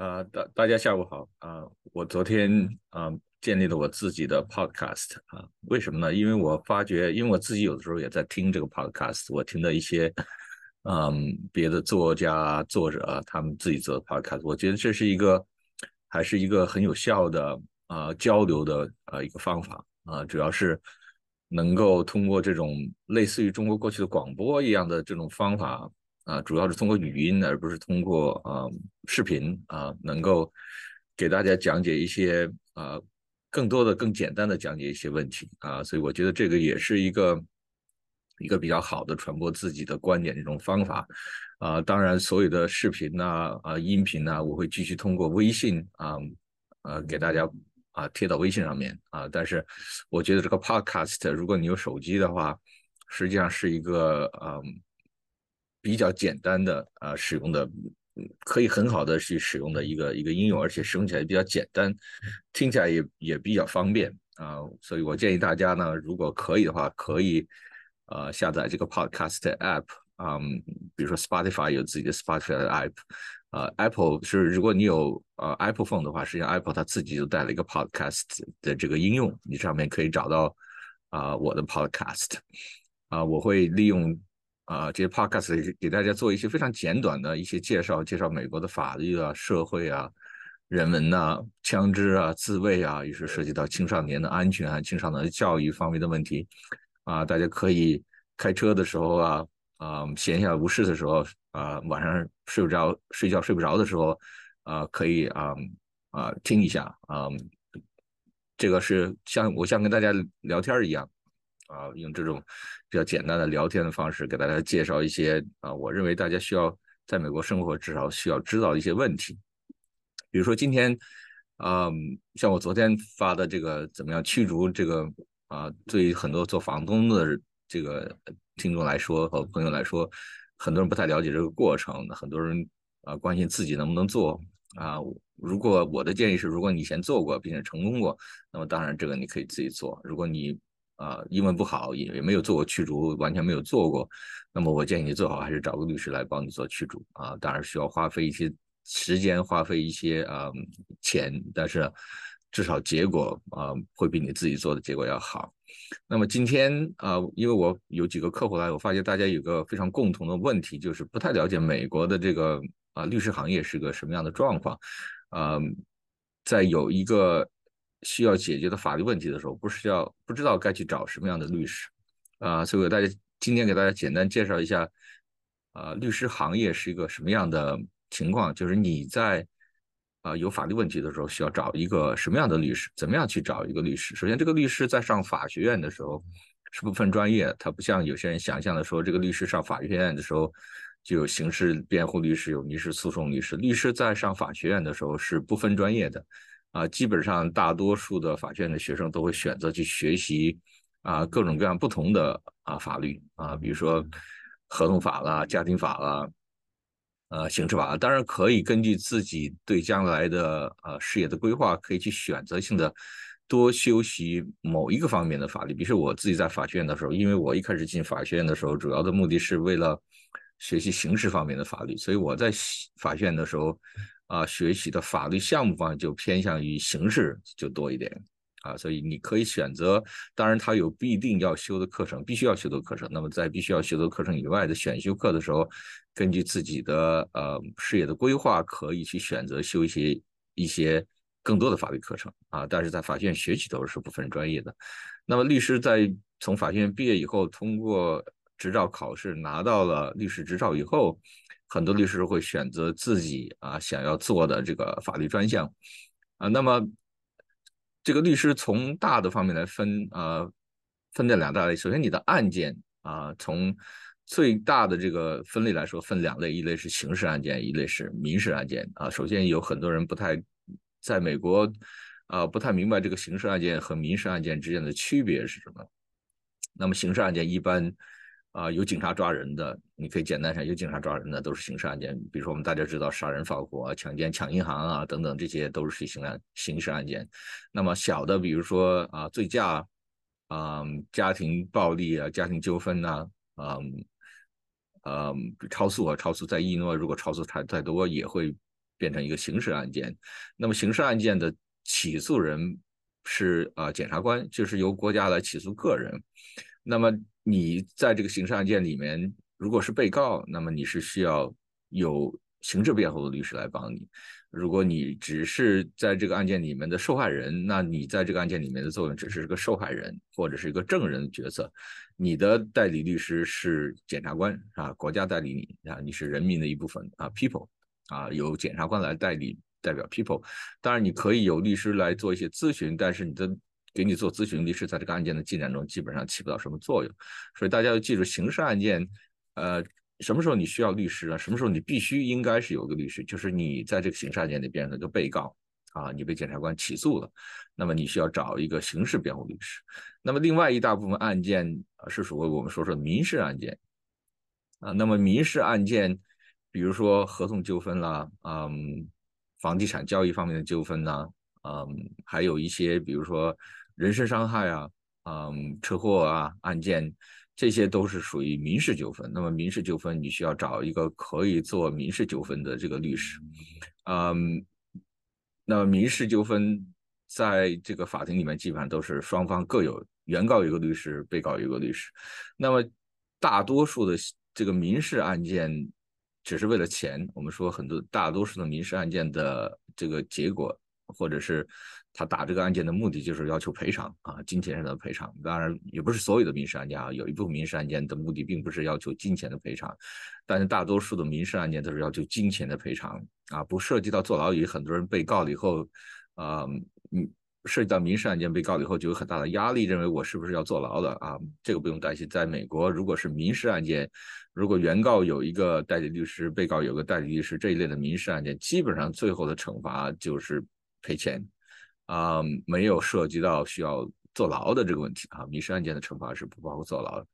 啊，大大家下午好啊！我昨天啊建立了我自己的 podcast 啊，为什么呢？因为我发觉，因为我自己有的时候也在听这个 podcast，我听到一些嗯别的作家作者他们自己做的 podcast，我觉得这是一个还是一个很有效的啊交流的啊一个方法啊，主要是能够通过这种类似于中国过去的广播一样的这种方法。啊，主要是通过语音，而不是通过啊视频啊，能够给大家讲解一些啊更多的、更简单的讲解一些问题啊，所以我觉得这个也是一个一个比较好的传播自己的观点的一种方法啊。当然，所有的视频呐啊音频呐，我会继续通过微信啊呃给大家啊贴到微信上面啊。但是我觉得这个 Podcast，如果你有手机的话，实际上是一个嗯。比较简单的啊，使用的可以很好的去使用的一个一个应用，而且使用起来比较简单，听起来也也比较方便啊。所以我建议大家呢，如果可以的话，可以呃下载这个 Podcast app 啊，比如说 Spotify 有自己的 Spotify 的 app，呃，Apple 是如果你有呃 Apple phone 的话，实际上 Apple 它自己就带了一个 Podcast 的这个应用，你上面可以找到啊我的 Podcast 啊，我会利用。啊，这些 podcast 给大家做一些非常简短的一些介绍，介绍美国的法律啊、社会啊、人文呐、枪支啊、自卫啊，也是涉及到青少年的安全啊、青少年的教育方面的问题啊。大家可以开车的时候啊，啊，闲暇无事的时候啊，晚上睡不着、睡觉睡不着的时候啊，可以啊啊听一下啊。这个是像我像跟大家聊天一样。啊，用这种比较简单的聊天的方式给大家介绍一些啊，我认为大家需要在美国生活至少需要知道一些问题。比如说今天，啊，像我昨天发的这个怎么样驱逐这个啊，对于很多做房东的这个听众来说和朋友来说，很多人不太了解这个过程，很多人啊关心自己能不能做啊。如果我的建议是，如果你以前做过并且成功过，那么当然这个你可以自己做。如果你啊，英文不好，也也没有做过驱逐，完全没有做过。那么我建议你最好还是找个律师来帮你做驱逐啊。当然需要花费一些时间，花费一些啊钱，但是至少结果啊会比你自己做的结果要好。那么今天啊，因为我有几个客户来，我发现大家有个非常共同的问题，就是不太了解美国的这个啊律师行业是个什么样的状况。啊，在有一个。需要解决的法律问题的时候，不是要不知道该去找什么样的律师啊？所以，大家今天给大家简单介绍一下啊，律师行业是一个什么样的情况？就是你在啊有法律问题的时候，需要找一个什么样的律师？怎么样去找一个律师？首先，这个律师在上法学院的时候是不分专业，他不像有些人想象的说，这个律师上法学院的时候就有刑事辩护律师，有民事诉讼律师。律师在上法学院的时候是不分专业的。啊，基本上大多数的法学院的学生都会选择去学习啊各种各样不同的啊法律啊，比如说合同法啦、家庭法啦、呃刑事法，当然可以根据自己对将来的呃事业的规划，可以去选择性的多修习某一个方面的法律。比如说我自己在法学院的时候，因为我一开始进法学院的时候，主要的目的是为了学习刑事方面的法律，所以我在法学院的时候。啊，学习的法律项目方就偏向于刑事就多一点啊，所以你可以选择，当然他有必定要修的课程，必须要修的课程。那么在必须要修的课程以外的选修课的时候，根据自己的呃事业的规划，可以去选择修一些一些更多的法律课程啊。但是在法学院学习都是不分专业的。那么律师在从法学院毕业以后，通过执照考试拿到了律师执照以后。很多律师会选择自己啊想要做的这个法律专项啊，那么这个律师从大的方面来分啊，分这两大类。首先，你的案件啊，从最大的这个分类来说，分两类，一类是刑事案件，一类是民事案件啊。首先，有很多人不太在美国啊不太明白这个刑事案件和民事案件之间的区别是什么。那么，刑事案件一般。啊，有警察抓人的，你可以简单上有警察抓人的都是刑事案件。比如说我们大家知道杀人放火、强奸、抢银行啊等等，这些都是刑案刑事案件。那么小的，比如说啊醉驾啊、家庭暴力啊、家庭纠纷呐啊、啊超速啊超速在伊诺如果超速太太多也会变成一个刑事案件。那么刑事案件的起诉人是啊检察官，就是由国家来起诉个人。那么你在这个刑事案件里面，如果是被告，那么你是需要有刑事辩护的律师来帮你。如果你只是在这个案件里面的受害人，那你在这个案件里面的作用只是个受害人或者是一个证人的角色。你的代理律师是检察官啊，国家代理你啊，你是人民的一部分啊，people 啊，由检察官来代理代表 people。当然你可以有律师来做一些咨询，但是你的给你做咨询律师在这个案件的进展中基本上起不到什么作用。所以大家要记住，刑事案件，呃。什么时候你需要律师啊？什么时候你必须应该是有个律师？就是你在这个刑事案件里变成一个被告啊，你被检察官起诉了，那么你需要找一个刑事辩护律师。那么另外一大部分案件是属于我们说说民事案件啊。那么民事案件，比如说合同纠纷啦，嗯，房地产交易方面的纠纷呐，嗯，还有一些比如说人身伤害啊，嗯，车祸啊案件。这些都是属于民事纠纷。那么民事纠纷，你需要找一个可以做民事纠纷的这个律师。嗯，那民事纠纷在这个法庭里面，基本上都是双方各有原告一个律师，被告一个律师。那么大多数的这个民事案件只是为了钱。我们说很多大多数的民事案件的这个结果，或者是。他打这个案件的目的就是要求赔偿啊，金钱上的赔偿。当然，也不是所有的民事案件啊，有一部分民事案件的目的并不是要求金钱的赔偿，但是大多数的民事案件都是要求金钱的赔偿啊，不涉及到坐牢。也很多人被告了以后，啊，嗯，涉及到民事案件被告了以后就有很大的压力，认为我是不是要坐牢的啊？这个不用担心，在美国，如果是民事案件，如果原告有一个代理律师，被告有个代理律师这一类的民事案件，基本上最后的惩罚就是赔钱。啊，没有涉及到需要坐牢的这个问题啊，民事案件的惩罚是不包括坐牢的。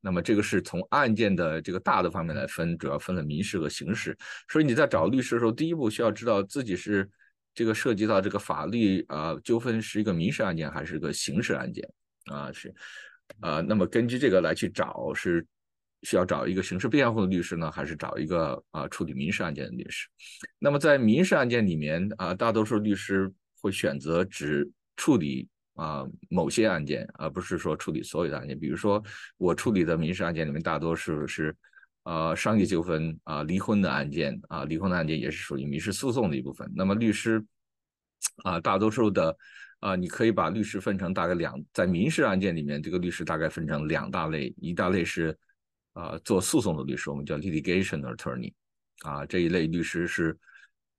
那么这个是从案件的这个大的方面来分，主要分了民事和刑事。所以你在找律师的时候，第一步需要知道自己是这个涉及到这个法律啊纠纷是一个民事案件还是个刑事案件啊是啊，那么根据这个来去找是需要找一个刑事辩护的律师呢，还是找一个啊处理民事案件的律师？那么在民事案件里面啊，大多数律师。会选择只处理啊某些案件，而不是说处理所有的案件。比如说，我处理的民事案件里面，大多数是呃商业纠纷啊、离婚的案件啊，离婚的案件也是属于民事诉讼的一部分。那么律师啊，大多数的啊，你可以把律师分成大概两，在民事案件里面，这个律师大概分成两大类，一大类是啊做诉讼的律师，我们叫 litigation attorney 啊，这一类律师是。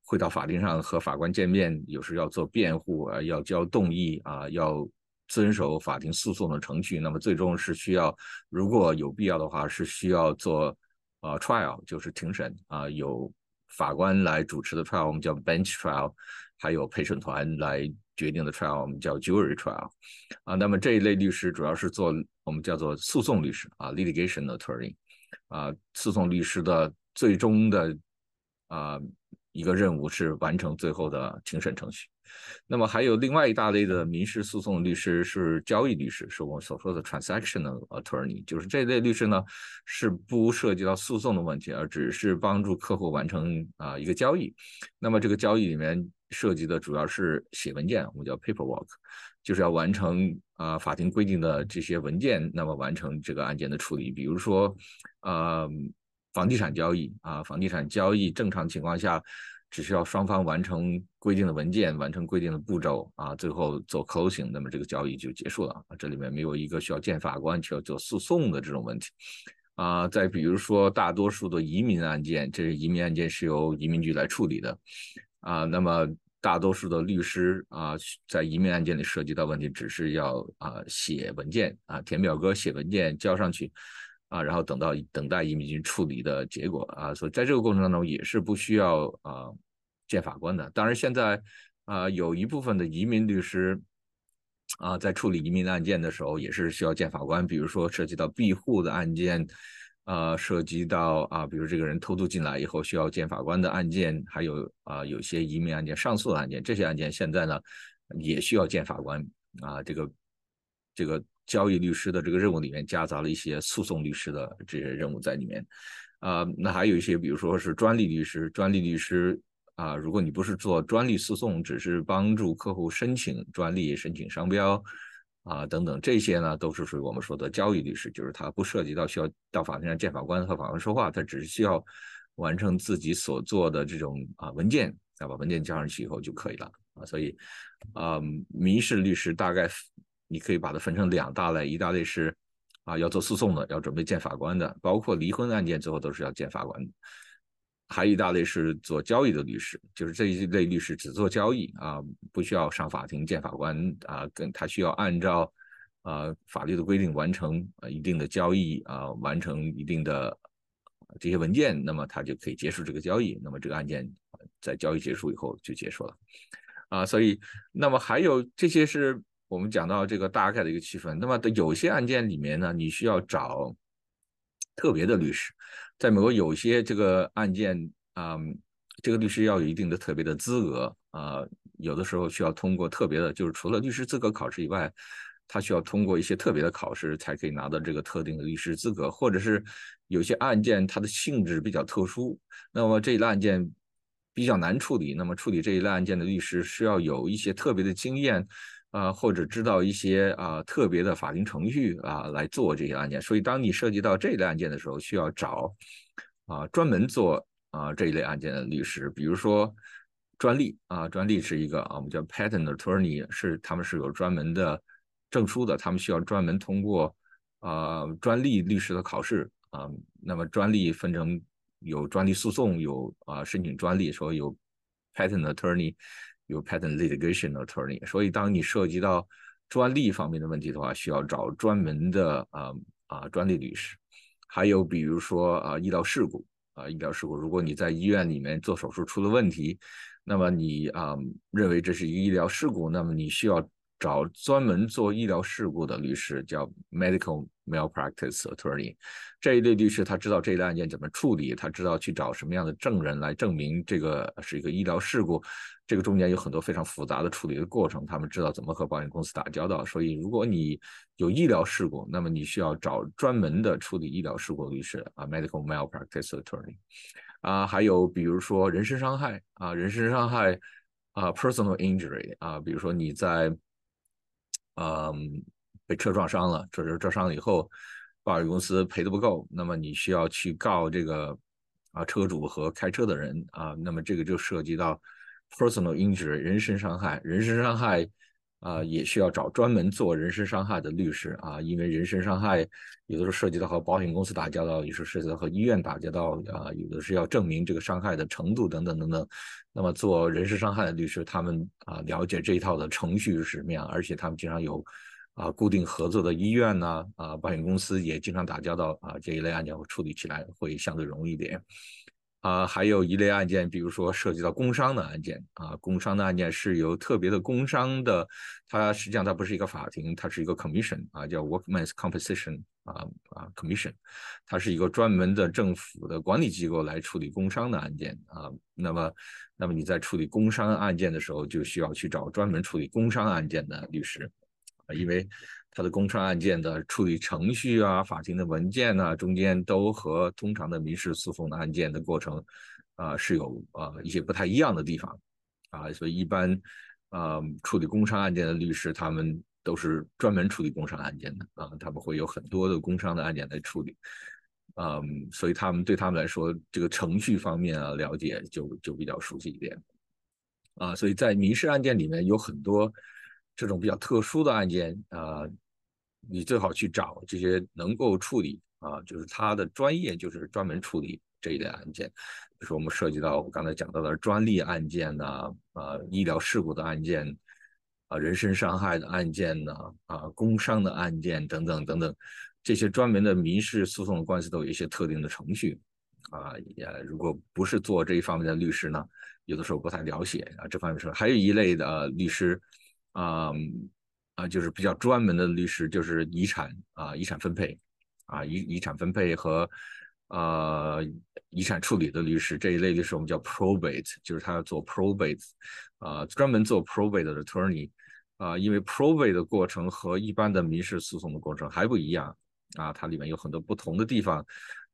会到法庭上和法官见面，有时要做辩护啊，要交动议啊，要遵守法庭诉讼的程序。那么最终是需要，如果有必要的话，是需要做呃 trial，就是庭审啊，有法官来主持的 trial，我们叫 bench trial，还有陪审团来决定的 trial，我们叫 jury trial 啊。那么这一类律师主要是做我们叫做诉讼律师啊，litigation attorney 啊，诉讼律师的最终的啊。一个任务是完成最后的庭审程序，那么还有另外一大类的民事诉讼律师是交易律师，是我们所说的 transactional attorney，就是这类律师呢是不涉及到诉讼的问题，而只是帮助客户完成啊一个交易。那么这个交易里面涉及的主要是写文件，我们叫 paperwork，就是要完成啊法庭规定的这些文件，那么完成这个案件的处理。比如说，呃。房地产交易啊，房地产交易正常情况下，只需要双方完成规定的文件，完成规定的步骤啊，最后做 closing，那么这个交易就结束了啊。这里面没有一个需要见法官、需要做诉讼的这种问题啊。再比如说，大多数的移民案件，这是移民案件是由移民局来处理的啊。那么大多数的律师啊，在移民案件里涉及到问题，只是要啊写文件啊，填表格、写文件交上去。啊，然后等到等待移民局处理的结果啊，所以在这个过程当中也是不需要啊见法官的。当然，现在啊有一部分的移民律师啊在处理移民案件的时候也是需要见法官，比如说涉及到庇护的案件，呃，涉及到啊，比如这个人偷渡进来以后需要见法官的案件，还有啊有些移民案件、上诉的案件，这些案件现在呢也需要见法官啊，这个这个。交易律师的这个任务里面夹杂了一些诉讼律师的这些任务在里面，啊，那还有一些，比如说是专利律师，专利律师啊，如果你不是做专利诉讼，只是帮助客户申请专利、申请商标啊等等，这些呢都是属于我们说的交易律师，就是他不涉及到需要到法庭上见法官和法官说话，他只是需要完成自己所做的这种啊文件，再把文件交上去以后就可以了啊。所以啊，民事律师大概你可以把它分成两大类，一大类是啊要做诉讼的，要准备见法官的，包括离婚案件最后都是要见法官的。还有一大类是做交易的律师，就是这一类律师只做交易啊，不需要上法庭见法官啊，跟他需要按照啊法律的规定完成啊一定的交易啊，完成一定的这些文件，那么他就可以结束这个交易，那么这个案件在交易结束以后就结束了啊。所以，那么还有这些是我们讲到这个大概的一个区分。那么的有些案件里面呢，你需要找特别的律师。在美国，有些这个案件啊，这个律师要有一定的特别的资格啊，有的时候需要通过特别的，就是除了律师资格考试以外，他需要通过一些特别的考试才可以拿到这个特定的律师资格，或者是有些案件它的性质比较特殊，那么这一类案件比较难处理，那么处理这一类案件的律师需要有一些特别的经验。啊，或者知道一些啊特别的法庭程序啊来做这些案件，所以当你涉及到这类案件的时候，需要找啊专门做啊这一类案件的律师，比如说专利啊，专利是一个啊我们叫 patent attorney，是他们是有专门的证书的，他们需要专门通过啊专利律师的考试啊。那么专利分成有专利诉讼，有啊申请专利，说有 patent attorney。有 patent litigation attorney，所以当你涉及到专利方面的问题的话，需要找专门的啊啊专利律师。还有比如说啊医疗事故啊医疗事故，如果你在医院里面做手术出了问题，那么你啊认为这是一个医疗事故，那么你需要。找专门做医疗事故的律师，叫 medical malpractice attorney。这一类律师他知道这一类案件怎么处理，他知道去找什么样的证人来证明这个是一个医疗事故。这个中间有很多非常复杂的处理的过程，他们知道怎么和保险公司打交道。所以，如果你有医疗事故，那么你需要找专门的处理医疗事故律师啊，medical malpractice attorney。啊，还有比如说人身伤害啊，人身伤害啊，personal injury 啊，比如说你在嗯，被车撞伤了，这是撞伤了以后，保险公司赔的不够，那么你需要去告这个啊车主和开车的人啊，那么这个就涉及到 personal injury 人身伤害，人身伤害。啊，也需要找专门做人身伤害的律师啊，因为人身伤害有的时候涉及到和保险公司打交道，有时候涉及到和医院打交道啊，有的是要证明这个伤害的程度等等等等。那么做人身伤害的律师，他们啊了解这一套的程序是什么样，而且他们经常有啊固定合作的医院呐啊，保险公司也经常打交道啊，这一类案件会处理起来会相对容易一点。啊，还有一类案件，比如说涉及到工伤的案件啊，工伤的案件是由特别的工伤的，它实际上它不是一个法庭，它是一个 commission 啊，叫 workman's Compensation 啊啊 commission，它是一个专门的政府的管理机构来处理工伤的案件啊。那么，那么你在处理工伤案件的时候，就需要去找专门处理工伤案件的律师啊，因为。它的工伤案件的处理程序啊，法庭的文件呐，中间都和通常的民事诉讼的案件的过程啊是有啊一些不太一样的地方啊，所以一般啊处理工伤案件的律师，他们都是专门处理工伤案件的啊，他们会有很多的工伤的案件来处理，嗯，所以他们对他们来说，这个程序方面啊了解就就比较熟悉一点啊，所以在民事案件里面有很多这种比较特殊的案件啊。你最好去找这些能够处理啊，就是他的专业就是专门处理这一类案件，比如说我们涉及到我刚才讲到的专利案件呐，啊，医疗事故的案件，啊，人身伤害的案件呐，啊，工伤的案件等等等等，这些专门的民事诉讼的官司都有一些特定的程序，啊，也如果不是做这一方面的律师呢，有的时候不太了解啊，这方面说还有一类的律师，啊。啊，就是比较专门的律师，就是遗产啊，遗产分配啊，遗遗产分配和呃遗产处理的律师这一类律师，我们叫 probate，就是他要做 probate，啊，专门做 probate 的 attorney，啊，因为 probate 的过程和一般的民事诉讼的过程还不一样啊，它里面有很多不同的地方，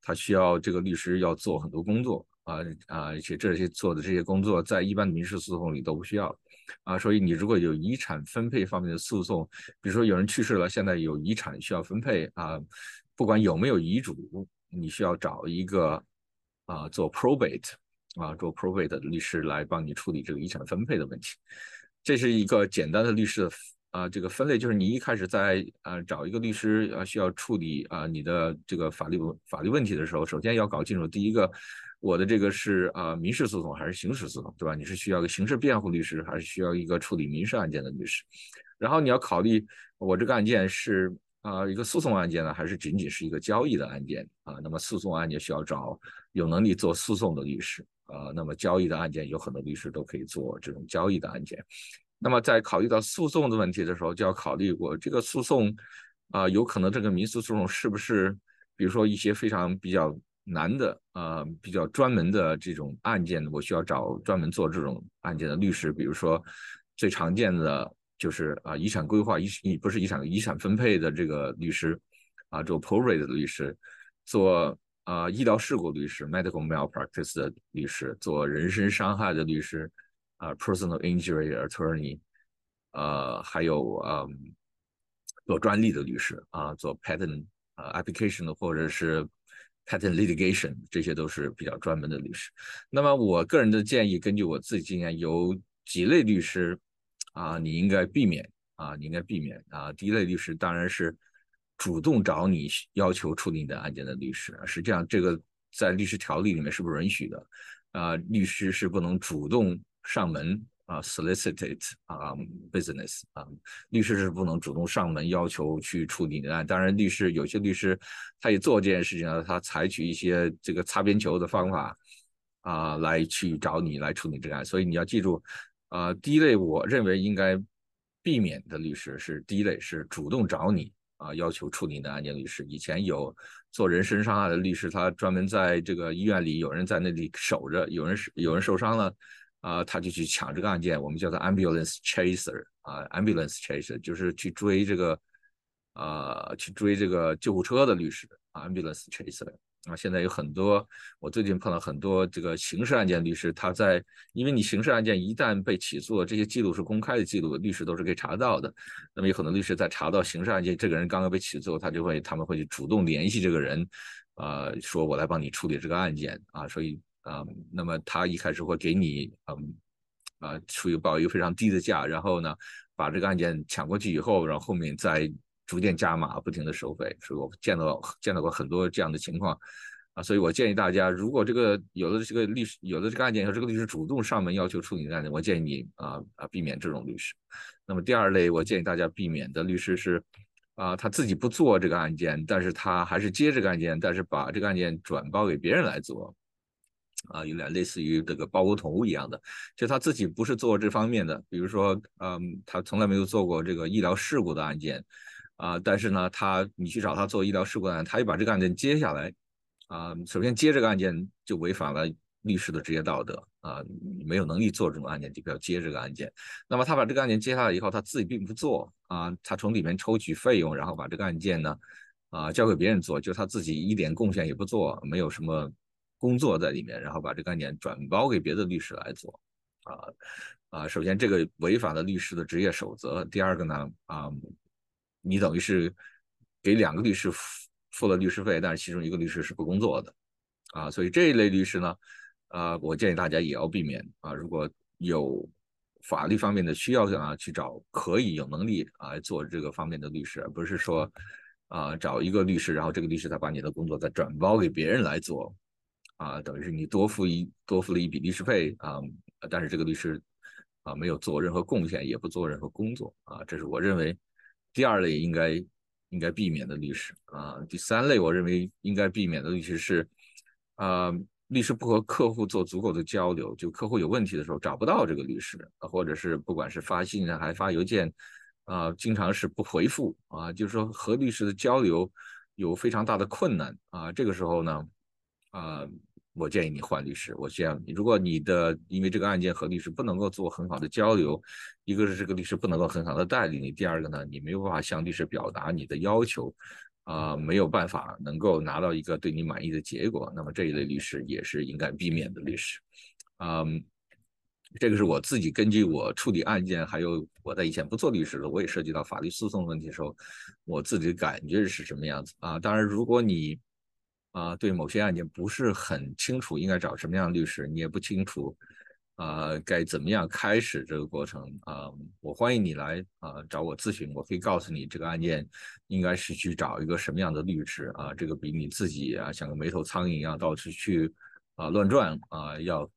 他需要这个律师要做很多工作啊啊，而且这些做的这些工作在一般的民事诉讼里都不需要啊。所以你如果有遗产分配方面的诉讼，比如说有人去世了，现在有遗产需要分配啊，不管有没有遗嘱，你需要找一个啊做 probate 啊做 probate 的律师来帮你处理这个遗产分配的问题。这是一个简单的律师的。啊，这个分类就是你一开始在啊找一个律师啊需要处理啊你的这个法律法律问题的时候，首先要搞清楚第一个，我的这个是啊民事诉讼还是刑事诉讼，对吧？你是需要个刑事辩护律师，还是需要一个处理民事案件的律师？然后你要考虑我这个案件是啊一个诉讼案件呢，还是仅仅是一个交易的案件啊？那么诉讼案件需要找有能力做诉讼的律师啊，那么交易的案件有很多律师都可以做这种交易的案件。那么在考虑到诉讼的问题的时候，就要考虑过这个诉讼啊，有可能这个民事诉讼是不是，比如说一些非常比较难的啊，比较专门的这种案件，我需要找专门做这种案件的律师。比如说最常见的就是啊，遗产规划遗不是遗产遗产分配的这个律师啊，做 probate 的律师，做啊医疗事故律师 medical malpractice 的律师，做人身伤害的律师。啊，personal injury attorney，呃，还有呃，做专利的律师啊，做 patent 呃 application 或者是 patent litigation，这些都是比较专门的律师。那么我个人的建议，根据我自己经验，有几类律师啊，你应该避免啊，你应该避免啊。第一类律师当然是主动找你要求处理你的案件的律师，实际上这个在律师条例里面是不允许的啊，律师是不能主动。上门啊，solicited 啊，business 啊，律师是不能主动上门要求去处理的案。当然，律师有些律师他也做这件事情啊，他采取一些这个擦边球的方法啊，来去找你来处理这个案。所以你要记住啊，第一类我认为应该避免的律师是第一类是主动找你啊，要求处理你的案件律师。以前有做人身伤害的律师，他专门在这个医院里有人在那里守着，有人有人受伤了。啊，他就去抢这个案件，我们叫做 ambulance chaser 啊，ambulance chaser 就是去追这个，啊，去追这个救护车的律师啊，ambulance chaser 啊。现在有很多，我最近碰到很多这个刑事案件律师，他在，因为你刑事案件一旦被起诉了，这些记录是公开的记录，律师都是可以查到的。那么有很多律师在查到刑事案件，这个人刚刚被起诉，他就会他们会去主动联系这个人，啊，说我来帮你处理这个案件啊，所以。啊，那么他一开始会给你，嗯，啊，出于报一个非常低的价，然后呢，把这个案件抢过去以后，然后后面再逐渐加码，不停的收费。所以我见到见到过很多这样的情况，啊，所以我建议大家，如果这个有的这个律师有的这个案件，和这个律师主动上门要求处理的案件，我建议你啊啊避免这种律师。那么第二类，我建议大家避免的律师是，啊，他自己不做这个案件，但是他还是接这个案件，但是把这个案件转包给别人来做。啊，有点类似于这个包工头一样的，就他自己不是做这方面的，比如说，嗯，他从来没有做过这个医疗事故的案件，啊，但是呢，他你去找他做医疗事故案，他又把这个案件接下来，啊，首先接这个案件就违反了律师的职业道德，啊，你没有能力做这种案件，就不要接这个案件。那么他把这个案件接下来以后，他自己并不做，啊，他从里面抽取费用，然后把这个案件呢，啊，交给别人做，就他自己一点贡献也不做，没有什么。工作在里面，然后把这个案件转包给别的律师来做，啊啊，首先这个违反了律师的职业守则。第二个呢，啊，你等于是给两个律师付了律师费，但是其中一个律师是不工作的，啊，所以这一类律师呢，啊，我建议大家也要避免啊。如果有法律方面的需要啊，去找可以有能力啊做这个方面的律师，而不是说啊找一个律师，然后这个律师再把你的工作再转包给别人来做。啊，等于是你多付一多付了一笔律师费啊，但是这个律师啊没有做任何贡献，也不做任何工作啊，这是我认为第二类应该应该避免的律师啊。第三类我认为应该避免的律师是啊，律师不和客户做足够的交流，就客户有问题的时候找不到这个律师，或者是不管是发信啊还发邮件啊，经常是不回复啊，就是说和律师的交流有非常大的困难啊，这个时候呢啊。我建议你换律师。我建议你，如果你的因为这个案件和律师不能够做很好的交流，一个是这个律师不能够很好的带领你，第二个呢，你没有办法向律师表达你的要求，啊没有办法能够拿到一个对你满意的结果，那么这一类律师也是应该避免的律师。嗯，这个是我自己根据我处理案件，还有我在以前不做律师的，我也涉及到法律诉讼问题的时候，我自己的感觉是什么样子啊？当然，如果你啊对某些案件不是很清楚，应该找什么样的律师，你也不清楚。啊，该怎么样开始这个过程啊？我欢迎你来啊找我咨询，我可以告诉你这个案件应该是去找一个什么样的律师啊？这个比你自己啊像个没头苍蝇一样到处去啊乱转啊要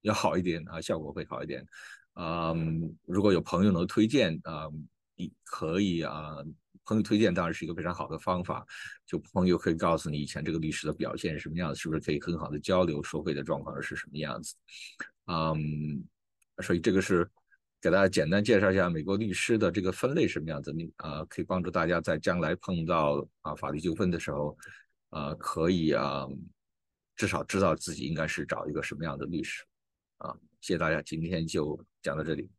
要好一点啊，效果会好一点。嗯，如果有朋友能推荐啊，你可以啊，朋友推荐当然是一个非常好的方法。就朋友可以告诉你以前这个律师的表现是什么样子，是不是可以很好的交流，收费的状况是什么样子。嗯，所以这个是给大家简单介绍一下美国律师的这个分类什么样子，你啊可以帮助大家在将来碰到啊法律纠纷的时候，啊可以啊至少知道自己应该是找一个什么样的律师啊。谢谢大家，今天就讲到这里。